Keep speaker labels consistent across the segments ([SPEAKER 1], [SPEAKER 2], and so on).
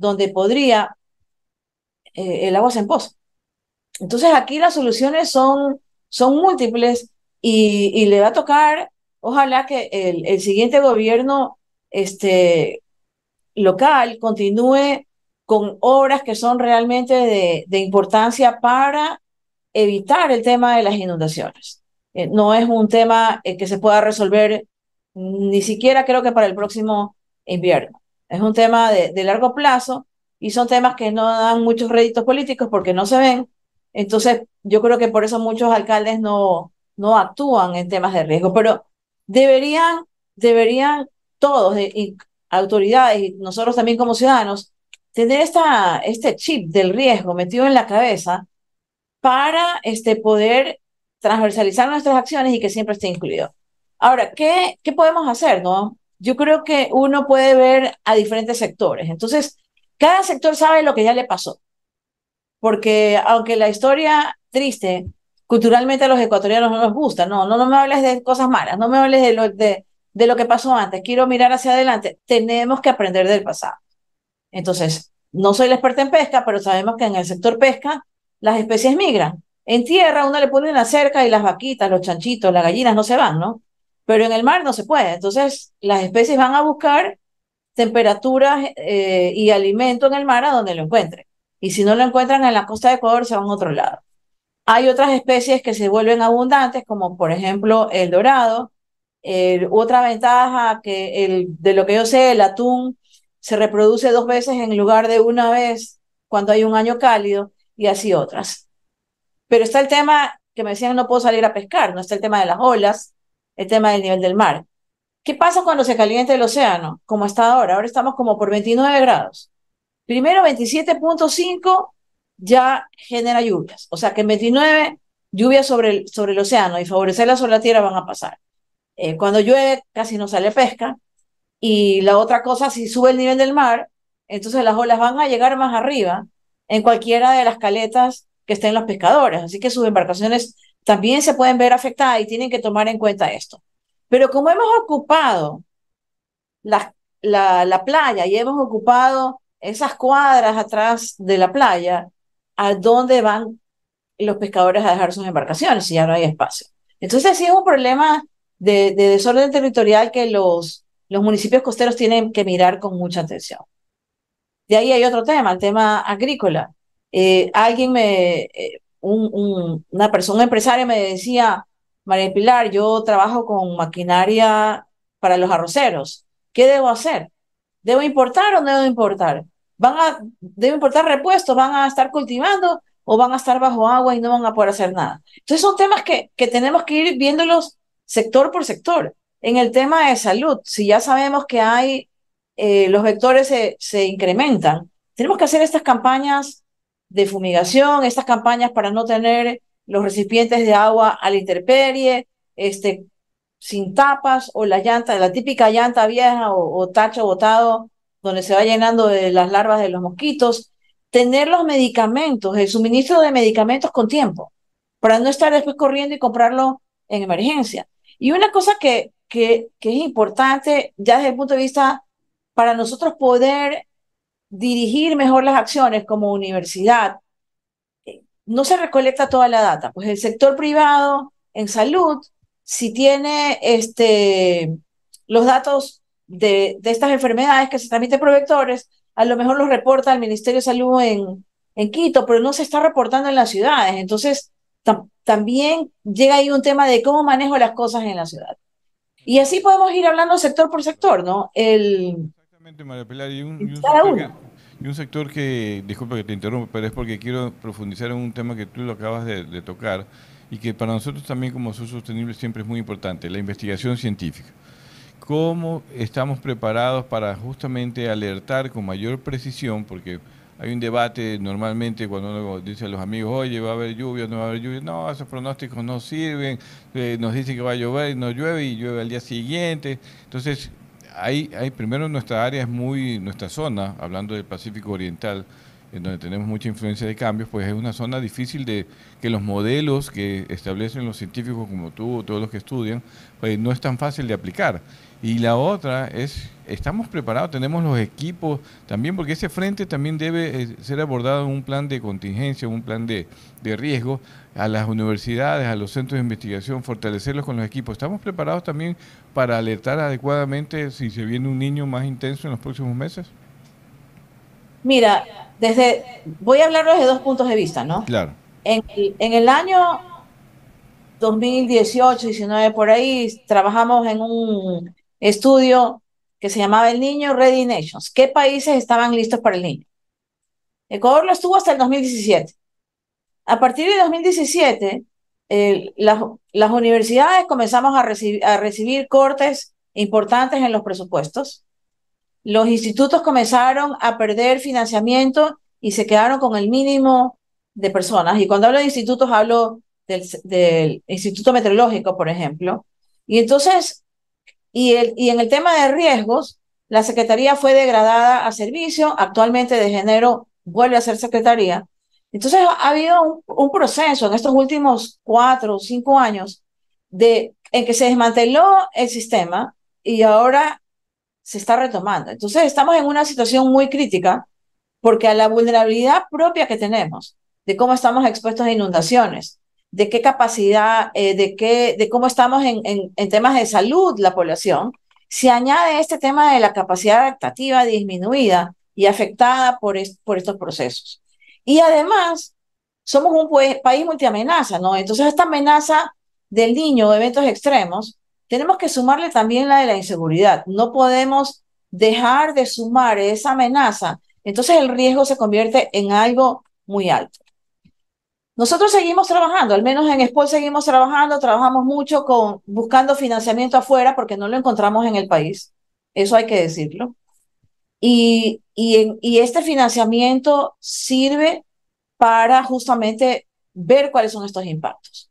[SPEAKER 1] donde podría, eh, el agua se empoza. Entonces aquí las soluciones son, son múltiples y, y le va a tocar, ojalá que el, el siguiente gobierno este, local continúe con obras que son realmente de, de importancia para evitar el tema de las inundaciones. Eh, no es un tema eh, que se pueda resolver ni siquiera creo que para el próximo invierno. Es un tema de, de, largo plazo y son temas que no dan muchos réditos políticos porque no se ven. Entonces, yo creo que por eso muchos alcaldes no, no actúan en temas de riesgo, pero deberían, deberían todos, y autoridades y nosotros también como ciudadanos, tener esta, este chip del riesgo metido en la cabeza para este, poder transversalizar nuestras acciones y que siempre esté incluido. Ahora, ¿qué, ¿qué podemos hacer? No? Yo creo que uno puede ver a diferentes sectores. Entonces, cada sector sabe lo que ya le pasó. Porque aunque la historia triste, culturalmente a los ecuatorianos no nos gusta, no, no, no me hables de cosas malas, no me hables de lo, de, lo que pasó antes, quiero mirar hacia adelante. Tenemos que aprender del pasado. Entonces, no soy la experta en pesca, pero sabemos que en el sector pesca las especies migran. En tierra uno le pone una cerca y las vaquitas, los chanchitos, las gallinas no se van, ¿no? Pero en el mar no se puede. Entonces, las especies van a buscar temperaturas eh, y alimento en el mar a donde lo encuentren. Y si no lo encuentran en la costa de Ecuador, se van a otro lado. Hay otras especies que se vuelven abundantes, como por ejemplo el dorado. Otra ventaja que el, de lo que yo sé, el atún se reproduce dos veces en lugar de una vez cuando hay un año cálido y así otras. Pero está el tema que me decían no puedo salir a pescar, no está el tema de las olas, el tema del nivel del mar. ¿Qué pasa cuando se calienta el océano? Como está ahora, ahora estamos como por 29 grados. Primero 27.5 ya genera lluvias, o sea que en 29 lluvias sobre el, sobre el océano y favorecerlas sobre la tierra van a pasar. Eh, cuando llueve casi no sale pesca y la otra cosa, si sube el nivel del mar, entonces las olas van a llegar más arriba en cualquiera de las caletas que estén los pescadores. Así que sus embarcaciones también se pueden ver afectadas y tienen que tomar en cuenta esto. Pero como hemos ocupado la, la, la playa y hemos ocupado esas cuadras atrás de la playa, ¿a dónde van los pescadores a dejar sus embarcaciones si ya no hay espacio? Entonces sí es un problema de, de desorden territorial que los, los municipios costeros tienen que mirar con mucha atención. De ahí hay otro tema, el tema agrícola. Eh, alguien me, eh, un, un, una persona empresaria me decía, María Pilar, yo trabajo con maquinaria para los arroceros. ¿Qué debo hacer? ¿Debo importar o no debo importar? ¿Van a, ¿Debo importar repuestos? ¿Van a estar cultivando o van a estar bajo agua y no van a poder hacer nada? Entonces son temas que, que tenemos que ir viéndolos sector por sector. En el tema de salud, si ya sabemos que hay eh, los vectores se, se incrementan. Tenemos que hacer estas campañas de fumigación, estas campañas para no tener los recipientes de agua a la intemperie, este, sin tapas o la llanta, la típica llanta vieja o, o tacho botado donde se va llenando de las larvas de los mosquitos. Tener los medicamentos, el suministro de medicamentos con tiempo, para no estar después corriendo y comprarlo en emergencia. Y una cosa que, que, que es importante ya desde el punto de vista para nosotros poder dirigir mejor las acciones como universidad, eh, no se recolecta toda la data. Pues el sector privado en salud, si tiene este, los datos de, de estas enfermedades que se transmiten por vectores, a lo mejor los reporta el Ministerio de Salud en, en Quito, pero no se está reportando en las ciudades. Entonces, tam también llega ahí un tema de cómo manejo las cosas en la ciudad. Y así podemos ir hablando sector por sector, ¿no? El,
[SPEAKER 2] María Pilar, y un, y, un sector que, y un, sector que, disculpa que te interrumpa, pero es porque quiero profundizar en un tema que tú lo acabas de, de tocar y que para nosotros también como Sur Sostenible siempre es muy importante, la investigación científica. ¿Cómo estamos preparados para justamente alertar con mayor precisión? Porque hay un debate normalmente cuando uno dice a los amigos, oye, va a haber lluvia, no va a haber lluvia. No, esos pronósticos no sirven, eh, nos dicen que va a llover y no llueve y llueve al día siguiente. Entonces, hay, hay primero nuestra área es muy, nuestra zona, hablando del Pacífico Oriental, en donde tenemos mucha influencia de cambios, pues es una zona difícil de que los modelos que establecen los científicos como tú, todos los que estudian, pues no es tan fácil de aplicar. Y la otra es, estamos preparados, tenemos los equipos también, porque ese frente también debe eh, ser abordado en un plan de contingencia, un plan de, de riesgo, a las universidades, a los centros de investigación, fortalecerlos con los equipos. ¿Estamos preparados también para alertar adecuadamente si se viene un niño más intenso en los próximos meses?
[SPEAKER 1] Mira, desde, voy a hablar desde dos puntos de vista, ¿no?
[SPEAKER 2] Claro.
[SPEAKER 1] En, en el año 2018, 19, por ahí, trabajamos en un estudio que se llamaba El Niño Ready Nations. ¿Qué países estaban listos para el niño? Ecuador lo estuvo hasta el 2017. A partir de 2017, las, las, universidades comenzamos a, a recibir cortes importantes en los presupuestos los institutos comenzaron a perder financiamiento y se quedaron con el mínimo de personas. Y cuando hablo de institutos, hablo del, Instituto Meteorológico, por ejemplo. Y entonces, y, el, y en el tema de riesgos, la Secretaría fue degradada a servicio, actualmente de género vuelve a ser Secretaría. Entonces ha habido un, un, proceso en estos últimos cuatro o cinco años de, en que se desmanteló el sistema y ahora se está retomando. Entonces estamos en una situación muy crítica porque a la vulnerabilidad propia que tenemos, de cómo estamos expuestos a inundaciones, de qué capacidad, eh, de, qué, de cómo estamos en, en, temas de salud la población, se añade este tema de la capacidad adaptativa disminuida y afectada por, por estos procesos. Y además, somos un país multiamenaza, ¿no? Entonces, esta amenaza del niño de eventos extremos tenemos que sumarle también la de la inseguridad. No podemos dejar de sumar esa amenaza. Entonces el riesgo se convierte en algo muy alto. Nosotros seguimos trabajando, al menos en SPOL seguimos trabajando, trabajamos mucho con buscando financiamiento afuera porque no lo encontramos en el país. Eso hay que decirlo. Y, y, y este financiamiento sirve para justamente ver cuáles son estos impactos.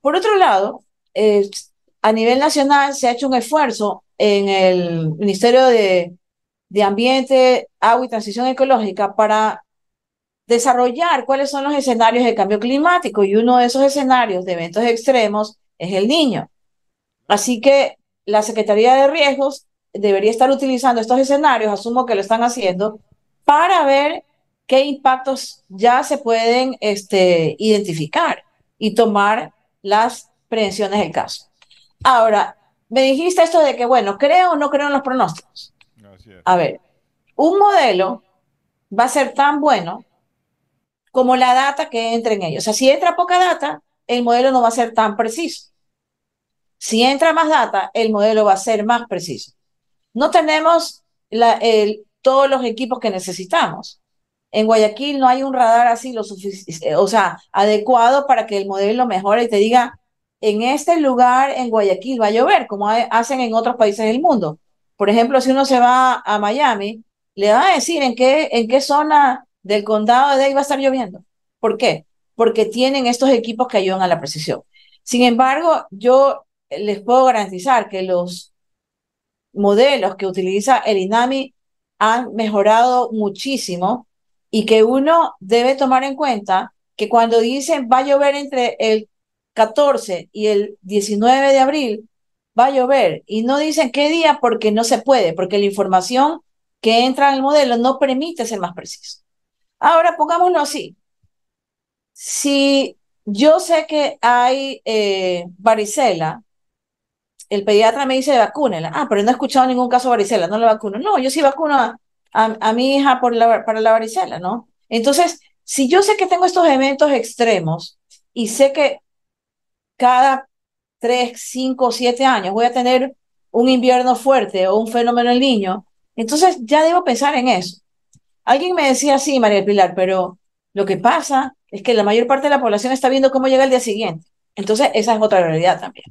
[SPEAKER 1] Por otro lado, eh, a nivel nacional se ha hecho un esfuerzo en el Ministerio de, Ambiente, Agua y Transición Ecológica para desarrollar cuáles son los escenarios de cambio climático y uno de esos escenarios de eventos extremos es el niño. Así que la Secretaría de Riesgos debería estar utilizando estos escenarios, asumo que lo están haciendo, para ver qué impactos ya se pueden este, identificar y tomar las prevenciones del caso. Ahora, me dijiste esto de que, bueno, creo o no creo en los pronósticos. A ver, un modelo va a ser tan bueno como la data que entre en ellos. O sea, si entra poca data, el modelo no va a ser tan preciso. Si entra más data, el modelo va a ser más preciso. No tenemos todos los equipos que necesitamos. En Guayaquil no hay un radar así lo suficiente, o sea, adecuado para que el modelo mejore y te diga en este lugar en Guayaquil va a llover, como hacen en otros países del mundo. Por ejemplo, si uno se va a Miami, le va a decir en qué, en qué zona del condado de ahí va a estar lloviendo. ¿Por qué? Porque tienen estos equipos que ayudan a la precisión. Sin embargo, yo les puedo garantizar que los modelos que utiliza el INAMI han mejorado muchísimo y que uno debe tomar en cuenta que cuando dicen va a llover entre el 14 y el 19 de abril va a llover y no dicen qué día porque no se puede, porque la información que entra en el modelo no permite ser más preciso. Ahora, pongámoslo así. Si yo sé que hay eh, varicela, el pediatra me dice vacúnela. Ah, pero no he escuchado ningún caso de varicela, no la vacuno. No, yo sí vacuno a, a, mi hija por la, para la varicela, ¿no? Entonces, si yo sé que tengo estos eventos extremos y sé que cada tres, cinco, siete años voy a tener un invierno fuerte o un fenómeno en niño, entonces ya debo pensar en eso. Alguien me decía así, María Pilar, pero lo que pasa es que la mayor parte de la población está viendo cómo llega el día siguiente. Entonces, esa es otra realidad también.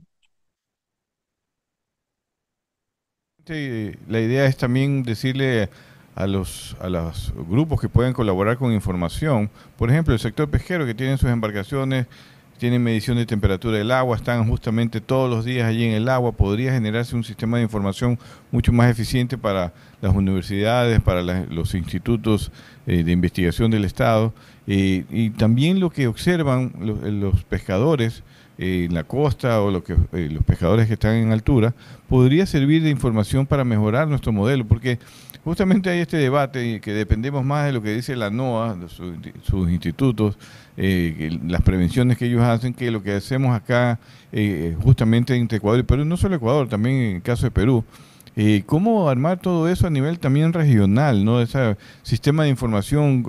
[SPEAKER 2] la idea es también decirle a los, a los grupos que pueden colaborar con información, por ejemplo, el sector pesquero que tiene sus embarcaciones tienen medición de temperatura del agua, están justamente todos los días allí en el agua, podría generarse un sistema de información mucho más eficiente para las universidades, para los institutos eh, de investigación del Estado. Y también lo que observan los, pescadores en la costa o lo que, los pescadores que están en altura podría servir de información para mejorar nuestro modelo, porque justamente hay este debate que dependemos más de lo que dice la NOAA, de sus institutos, eh, las prevenciones que ellos hacen, que lo que hacemos acá, eh, justamente entre Ecuador y Perú, no solo Ecuador, también en el caso de Perú. Eh, ¿Cómo armar todo eso a nivel también regional, no? Ese sistema de información,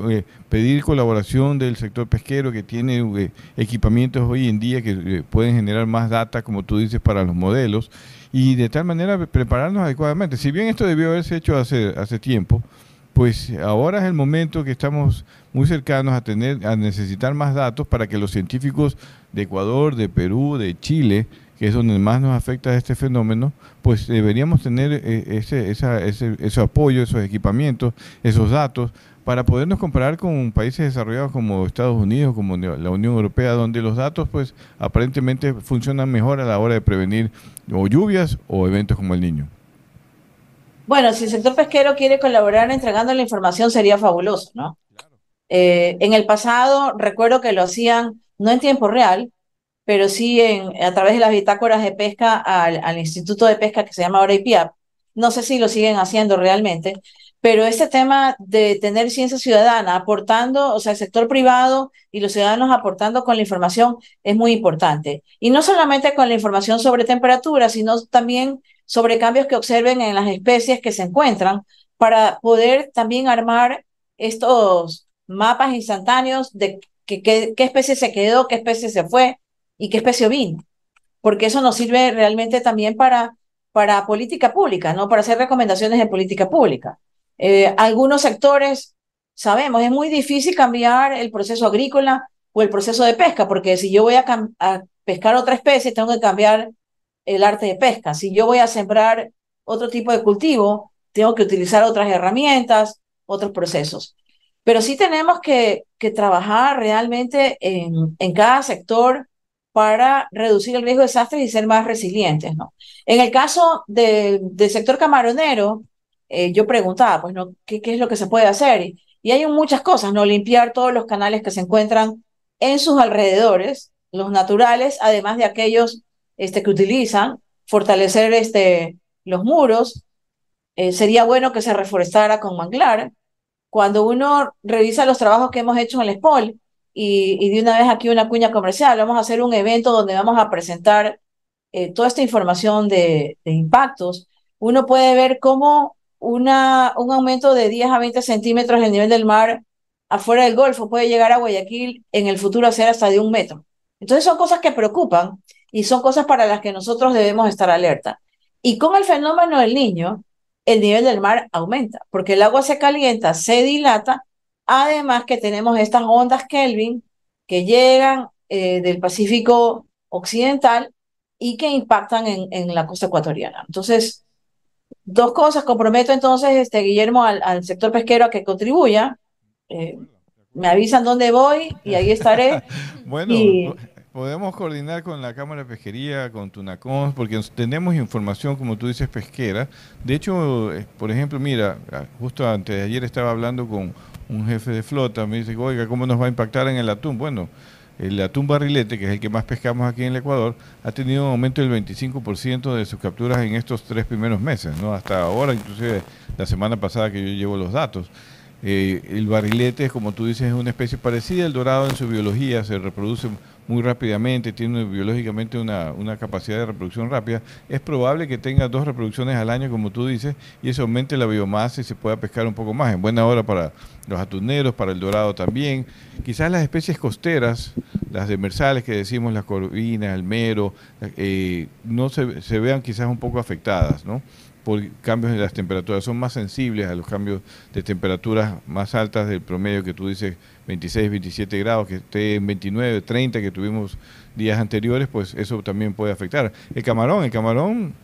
[SPEAKER 2] pedir colaboración del sector pesquero que tiene equipamientos hoy en día que pueden generar más data, como tú dices, para los modelos y de tal manera prepararnos adecuadamente. Si bien esto debió haberse hecho hace, hace tiempo, pues ahora es el momento que estamos muy cercanos a tener, a necesitar más datos para que los científicos de Ecuador, de Perú, de Chile, que es donde más nos afecta este fenómeno, pues deberíamos tener eh, ese, ese, ese apoyo, esos equipamientos, esos datos, para podernos comparar con países desarrollados como Estados Unidos, como la Unión Europea, donde los datos pues aparentemente funcionan mejor a la hora de prevenir o lluvias o eventos como el niño.
[SPEAKER 1] Bueno, si el sector pesquero quiere colaborar entregando la información sería fabuloso, ¿no? Eh, en el pasado recuerdo que lo hacían no en tiempo real, pero sí en, a través de las bitácoras de pesca al, al Instituto de Pesca que se llama ahora IPIAP. No sé si lo siguen haciendo realmente, pero este tema de tener ciencia ciudadana aportando, o sea, el sector privado y los ciudadanos aportando con la información es muy importante. Y no solamente con la información sobre temperatura, sino también sobre cambios que observen en las especies que se encuentran para poder también armar estos mapas instantáneos de qué especie se quedó, qué especie se fue y qué especie vino. Porque eso nos sirve realmente también para, para política pública, ¿no? Para hacer recomendaciones de política pública. Eh, algunos sectores, sabemos, es muy difícil cambiar el proceso agrícola o el proceso de pesca, porque si yo voy a, pescar otra especie, tengo que cambiar el arte de pesca. Si yo voy a sembrar otro tipo de cultivo, tengo que utilizar otras herramientas, otros procesos. Pero sí tenemos que, que trabajar realmente en, en, cada sector para reducir el riesgo de desastres y ser más resilientes. ¿no? En el caso del sector camaronero, eh, yo preguntaba, pues, ¿no? ¿Qué, ¿Qué, es lo que se puede hacer? Y, hay muchas cosas, ¿no? Limpiar todos los canales que se encuentran en sus alrededores, los naturales, además de aquellos este, que utilizan, fortalecer este, los muros. Eh, sería bueno que se reforestara con manglar. Cuando uno revisa los trabajos que hemos hecho en el SPOL, y, de una vez aquí una cuña comercial, vamos a hacer un evento donde vamos a presentar eh, toda esta información de, de impactos, uno puede ver cómo una, un aumento de 10 a 20 centímetros del nivel del mar afuera del Golfo puede llegar a Guayaquil en el futuro a ser hasta de un metro. Entonces son cosas que preocupan y son cosas para las que nosotros debemos estar alerta. Y con el fenómeno del niño, el nivel del mar aumenta, porque el agua se calienta, se dilata, además que tenemos estas ondas Kelvin que llegan eh, del Pacífico Occidental y que impactan en, en la costa ecuatoriana. Entonces, Dos cosas, comprometo entonces, este, Guillermo, al, sector pesquero a que contribuya. Eh, me avisan dónde voy y ahí estaré.
[SPEAKER 2] bueno, podemos coordinar con la Cámara de Pesquería, con Tunacons, porque tenemos información, como tú dices, pesquera. De hecho, eh, por ejemplo, mira, justo antes de ayer estaba hablando con un jefe de flota, me dice, oiga, ¿cómo nos va a impactar en el atún? Bueno, el atún barrilete, que es el que más pescamos aquí en el Ecuador, ha tenido un aumento del 25% de sus capturas en estos tres primeros meses, ¿no? Hasta ahora, inclusive la semana pasada que yo llevo los datos. Eh, el barrilete, como tú dices, es una especie parecida al dorado en su biología, se reproduce muy rápidamente, tiene biológicamente una, una, capacidad de reproducción rápida, es probable que tenga dos reproducciones al año, como tú dices, y eso aumente la biomasa y se pueda pescar un poco más. En buena hora para los atuneros, para el dorado también. Quizás las especies costeras, las demersales que decimos, las corvinas, el mero, eh, no se, se vean quizás un poco afectadas, ¿no? Por cambios en las temperaturas, son más sensibles a los cambios de temperaturas más altas del promedio que tú dices 26, 27 grados, que esté en 29, 30 que tuvimos días anteriores, pues eso también puede afectar. El camarón, el camarón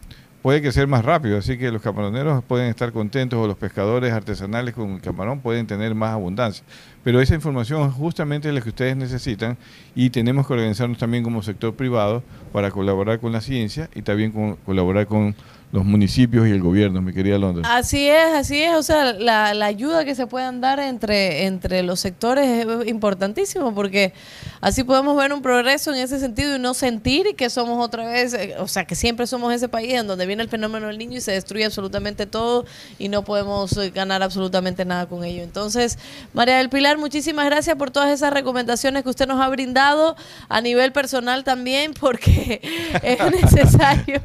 [SPEAKER 2] puede que ser más rápido, así que los camaroneros pueden estar contentos o los pescadores artesanales con el camarón pueden tener más abundancia. Pero esa información es justamente la que ustedes necesitan y tenemos que organizarnos también como sector privado para colaborar con la ciencia y también con, colaborar con los municipios y el gobierno, mi querida Londres.
[SPEAKER 3] Así es, así es. O sea, la, ayuda que se puedan dar entre, entre los sectores es importantísimo porque así podemos ver un progreso en ese sentido y no sentir que somos otra vez, eh, o sea, que siempre somos ese país en donde viene el fenómeno del niño y se destruye absolutamente todo y no podemos eh, ganar absolutamente nada con ello. Entonces, María del Pilar, muchísimas gracias por todas esas recomendaciones que usted nos ha brindado a nivel personal también porque es necesario,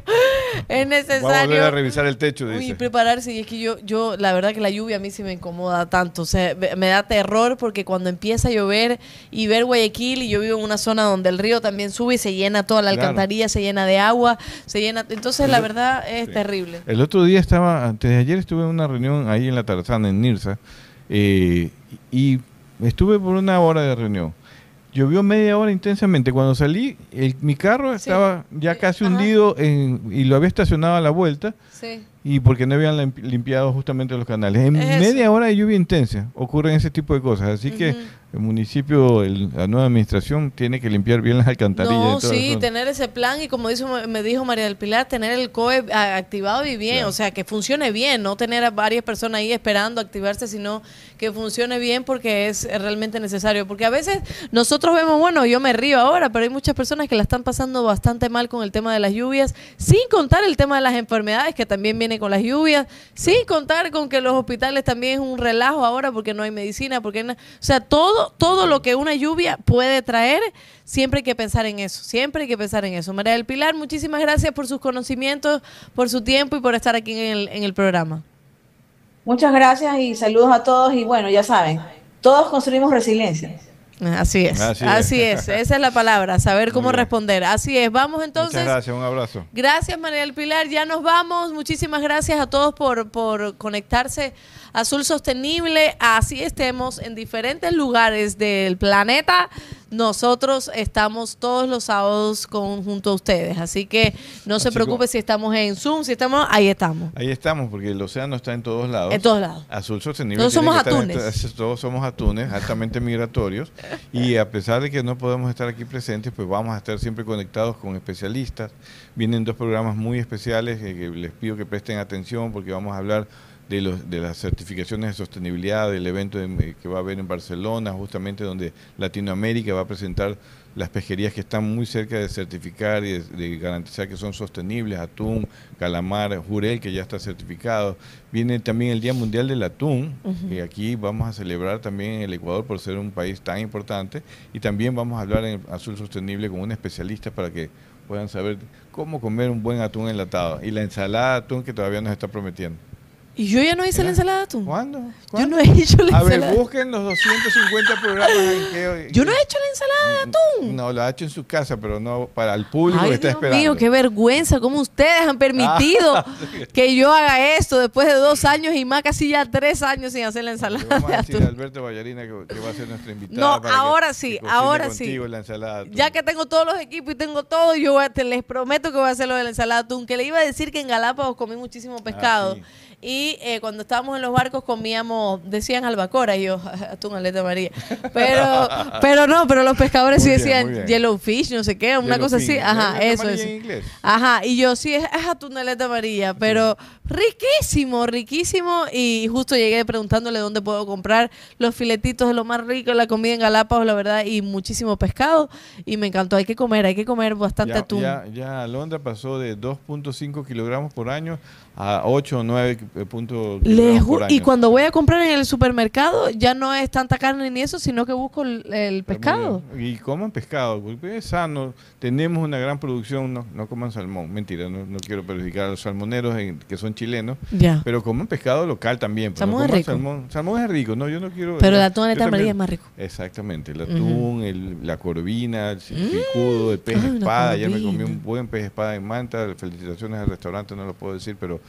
[SPEAKER 3] es necesario
[SPEAKER 2] a revisar el techo, dice.
[SPEAKER 3] Y prepararse. Y es que yo, yo, la verdad que la lluvia a mí sí me incomoda tanto. O sea, me da terror porque cuando empieza a llover y ver Guayaquil, y yo vivo en una zona donde el río también sube y se llena toda la alcantarilla, se llena de agua, se llena. Entonces, la verdad es terrible.
[SPEAKER 2] El otro día estaba, antes de ayer estuve en una reunión ahí en la Tarzana, en Nirsa, eh, y estuve por una hora de reunión. Llovió media hora intensamente. Cuando salí, mi carro estaba ya casi hundido y lo había estacionado a la vuelta. Sí y porque no habían limpiado justamente los canales. En media hora de lluvia intensa ocurren ese tipo de cosas. Así que el municipio, la nueva administración, tiene que limpiar bien las alcantarillas.
[SPEAKER 3] No, sí, tener ese plan y como dijo, me dijo María del Pilar, tener el COE activado y bien, o sea, que funcione bien, no tener a varias personas ahí esperando activarse, sino que funcione bien porque es realmente necesario. Porque a veces nosotros vemos, bueno, yo me río ahora, pero hay muchas personas que la están pasando bastante mal con el tema de las lluvias, sin contar el tema de las enfermedades que también viene con las lluvias, sin contar con que los hospitales también es un relajo ahora porque no hay medicina, porque o sea, todo todo lo que una lluvia puede traer, siempre hay que pensar en eso, siempre hay que pensar en eso. María del Pilar, muchísimas gracias por sus conocimientos, por su tiempo y por estar aquí en el, en el programa.
[SPEAKER 1] Muchas gracias y saludos a todos y bueno, ya saben, todos construimos resiliencia.
[SPEAKER 3] Así es, así, es. esa es la palabra, saber cómo responder. Así es, vamos entonces. Muchas
[SPEAKER 2] gracias, un abrazo.
[SPEAKER 3] Gracias María del Pilar, ya nos vamos. Muchísimas gracias a todos por, por conectarse Azul Sostenible, así estemos en diferentes lugares del planeta, nosotros estamos todos los sábados con, junto a ustedes. Así que no se preocupe si estamos en Zoom, si estamos, ahí estamos.
[SPEAKER 2] Ahí estamos, porque el océano está en todos lados.
[SPEAKER 3] En todos lados.
[SPEAKER 2] Azul Sostenible.
[SPEAKER 3] Todos somos atunes.
[SPEAKER 2] todos somos atunes, altamente migratorios. y a pesar de que no podemos estar aquí presentes, pues vamos a estar siempre conectados con especialistas. Vienen dos programas muy especiales que les pido que presten atención porque vamos a hablar de, los, de las certificaciones de sostenibilidad del evento que va a haber en Barcelona, justamente donde Latinoamérica va a presentar las pesquerías que están muy cerca de certificar y de, garantizar que son sostenibles, atún, calamar, jurel, que ya está certificado. Viene también el Día Mundial del Atún, que aquí vamos a celebrar también en el Ecuador por ser un país tan importante, y también vamos a hablar en Azul Sostenible con un especialista para que puedan saber cómo comer un buen atún enlatado y la ensalada de atún que todavía nos está prometiendo.
[SPEAKER 3] Y yo ya no hice la ensalada de atún.
[SPEAKER 2] ¿Cuándo?
[SPEAKER 3] Yo no he hecho la ensalada.
[SPEAKER 2] A ver, busquen los 250 programas en que...
[SPEAKER 3] Yo no he hecho la ensalada de atún.
[SPEAKER 2] No, lo ha hecho en su casa, pero no para el público que está esperando.
[SPEAKER 3] Dios mío, qué vergüenza. ¿Cómo ustedes han permitido ah, que yo haga esto después de dos años y más casi ya tres años sin hacer la ensalada
[SPEAKER 2] vamos a decir a Alberto Vallarina que, va a ser nuestra invitada.
[SPEAKER 3] No, ahora sí, ahora sí.
[SPEAKER 2] La ensalada
[SPEAKER 3] ya que tengo todos los equipos y tengo todo, yo te, les prometo que voy a hacer lo de la ensalada de atún. Que le iba a decir que en Galápagos comí muchísimo pescado. Ah, y eh, cuando estábamos en los barcos comíamos, decían albacora, y yo, atún aleta María. Pero, pero no, pero los pescadores sí decían yellowfish, no sé qué, una cosa así. Ajá, eso es. Ajá, y yo sí, es, atún aleta María, pero riquísimo, riquísimo. Y justo llegué preguntándole dónde puedo comprar los filetitos de lo más rico, la comida en Galápagos, la verdad, y muchísimo pescado. Y me encantó, hay que comer, hay que comer bastante atún.
[SPEAKER 2] Ya, ya Alondra pasó de 2.5 kilogramos por año a 8 o 9 puntos
[SPEAKER 3] Y cuando voy a comprar en el supermercado ya no es tanta carne ni eso, sino que busco el, pescado.
[SPEAKER 2] Y coman pescado, porque es sano. Tenemos una gran producción, no, no coman salmón, mentira, no, no quiero perjudicar a los salmoneros que son chilenos, pero coman pescado local también.
[SPEAKER 3] Salmón es rico.
[SPEAKER 2] Salmón, es rico, no, yo no quiero...
[SPEAKER 3] Pero el atún de María es más rico.
[SPEAKER 2] Exactamente, el atún, el, la corvina, el picudo, el pez espada, ya me comí un buen pez espada en Manta, felicitaciones al restaurante, no lo puedo decir, pero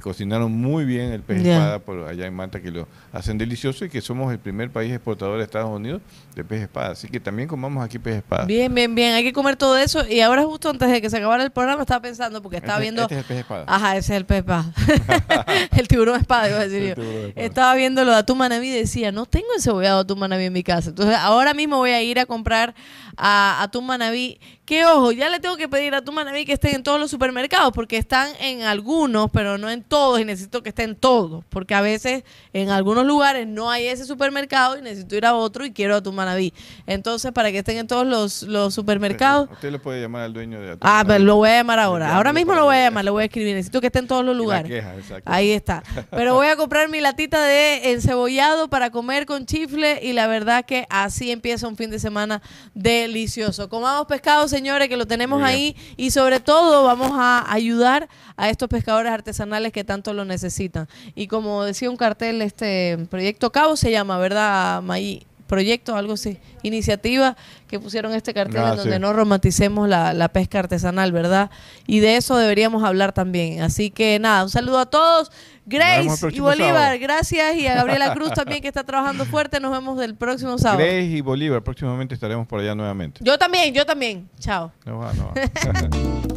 [SPEAKER 2] cocinaron muy bien el pez espada por allá en Manta, que lo hacen delicioso y que somos el primer país exportador de Estados Unidos de pez espada. Así que también comamos aquí pez espada.
[SPEAKER 3] Bien, bien, bien. Hay que comer todo eso. Y ahora justo antes de que se acabara el programa estaba pensando, porque estaba este, viendo...
[SPEAKER 2] Este es el pez espada.
[SPEAKER 3] Ajá, ese es el pez espada. el tiburón espada, iba a decir yo. Estaba viendo lo de atún y decía, no tengo encebollado atún manabí en mi casa. Entonces ahora mismo voy a ir a comprar a atún manabí que ojo, ya le tengo que pedir a manaví que estén en todos los supermercados, porque están en algunos, pero no en todos, y necesito que estén todos, porque a veces en algunos lugares no hay ese supermercado y necesito ir a otro y quiero a tu manaví. Entonces, para que estén en todos los, los supermercados.
[SPEAKER 2] Usted le puede llamar al dueño de
[SPEAKER 3] Ah, pero lo voy a llamar ahora. Ahora mismo lo voy a llamar, lo voy a escribir. Necesito que esté en todos los lugares. Ahí está. Pero voy a comprar mi latita de encebollado para comer con chifle y la verdad que así empieza un fin de semana delicioso. Comamos pescado, señores, que lo tenemos ahí y sobre todo vamos a ayudar a estos pescadores artesanales que tanto lo necesitan. Y como decía un cartel, este proyecto Cabo se llama, ¿verdad, Maí? proyecto, algo así, iniciativa que pusieron este cartel en donde no romanticemos la, pesca artesanal, ¿verdad? Y de eso deberíamos hablar también. Así que nada, un saludo a todos. Grace y Bolívar, gracias. Y a Gabriela Cruz también que está trabajando fuerte. Nos vemos el próximo sábado.
[SPEAKER 2] Grace y Bolívar, próximamente estaremos por allá nuevamente.
[SPEAKER 3] Yo también, yo también. Chao.
[SPEAKER 2] No va, no va.